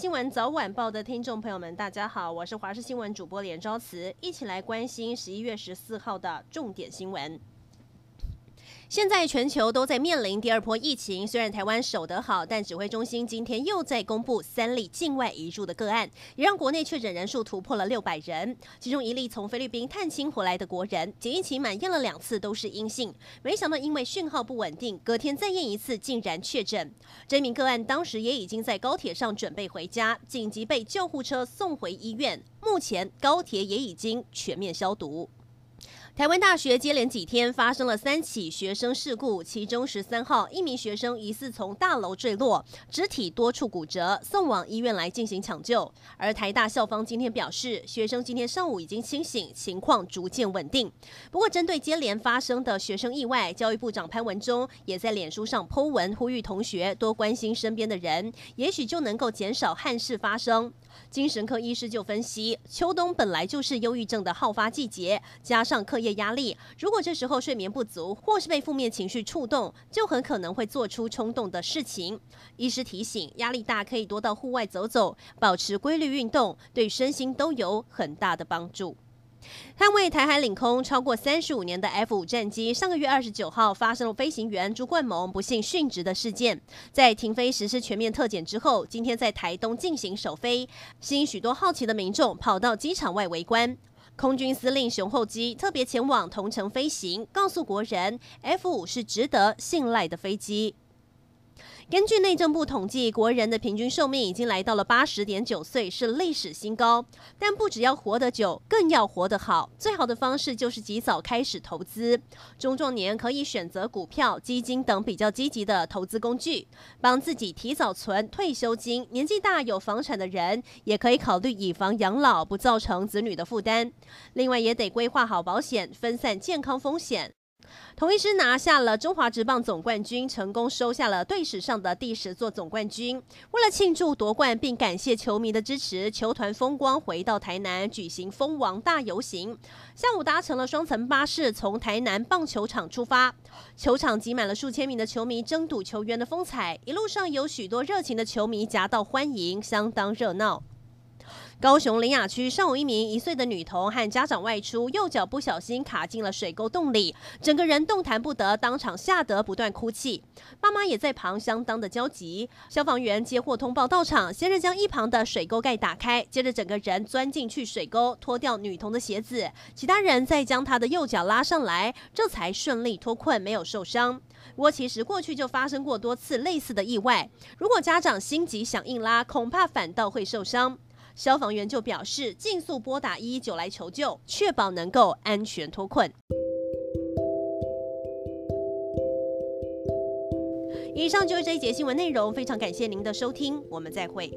新闻早晚报的听众朋友们，大家好，我是华视新闻主播连昭慈，一起来关心十一月十四号的重点新闻。现在全球都在面临第二波疫情，虽然台湾守得好，但指挥中心今天又在公布三例境外移入的个案，也让国内确诊人数突破了六百人。其中一例从菲律宾探亲回来的国人，检疫期满验了两次都是阴性，没想到因为讯号不稳定，隔天再验一次竟然确诊。这名个案当时也已经在高铁上准备回家，紧急被救护车送回医院，目前高铁也已经全面消毒。台湾大学接连几天发生了三起学生事故，其中十三号一名学生疑似从大楼坠落，肢体多处骨折，送往医院来进行抢救。而台大校方今天表示，学生今天上午已经清醒，情况逐渐稳定。不过，针对接连发生的学生意外，教育部长潘文忠也在脸书上 po 文，呼吁同学多关心身边的人，也许就能够减少憾事发生。精神科医师就分析，秋冬本来就是忧郁症的好发季节，加上课业压力，如果这时候睡眠不足，或是被负面情绪触动，就很可能会做出冲动的事情。医师提醒，压力大可以多到户外走走，保持规律运动，对身心都有很大的帮助。捍卫台海领空超过三十五年的 F 五战机，上个月二十九号发生了飞行员朱冠蒙不幸殉职的事件。在停飞实施全面特检之后，今天在台东进行首飞，吸引许多好奇的民众跑到机场外围观。空军司令熊厚基特别前往同城飞行，告诉国人 F 五是值得信赖的飞机。根据内政部统计，国人的平均寿命已经来到了八十点九岁，是历史新高。但不只要活得久，更要活得好。最好的方式就是及早开始投资。中壮年可以选择股票、基金等比较积极的投资工具，帮自己提早存退休金。年纪大有房产的人，也可以考虑以房养老，不造成子女的负担。另外，也得规划好保险，分散健康风险。同一师拿下了中华职棒总冠军，成功收下了队史上的第十座总冠军。为了庆祝夺冠，并感谢球迷的支持，球团风光回到台南举行封王大游行。下午搭乘了双层巴士，从台南棒球场出发，球场挤满了数千名的球迷，争夺球员的风采。一路上有许多热情的球迷夹道欢迎，相当热闹。高雄林雅区上午，一名一岁的女童和家长外出，右脚不小心卡进了水沟洞里，整个人动弹不得，当场吓得不断哭泣。妈妈也在旁相当的焦急。消防员接获通报到场，先是将一旁的水沟盖打开，接着整个人钻进去水沟，脱掉女童的鞋子，其他人再将她的右脚拉上来，这才顺利脱困，没有受伤。不过其实过去就发生过多次类似的意外，如果家长心急想硬拉，恐怕反倒会受伤。消防员就表示，尽速拨打一一九来求救，确保能够安全脱困。以上就是这一节新闻内容，非常感谢您的收听，我们再会。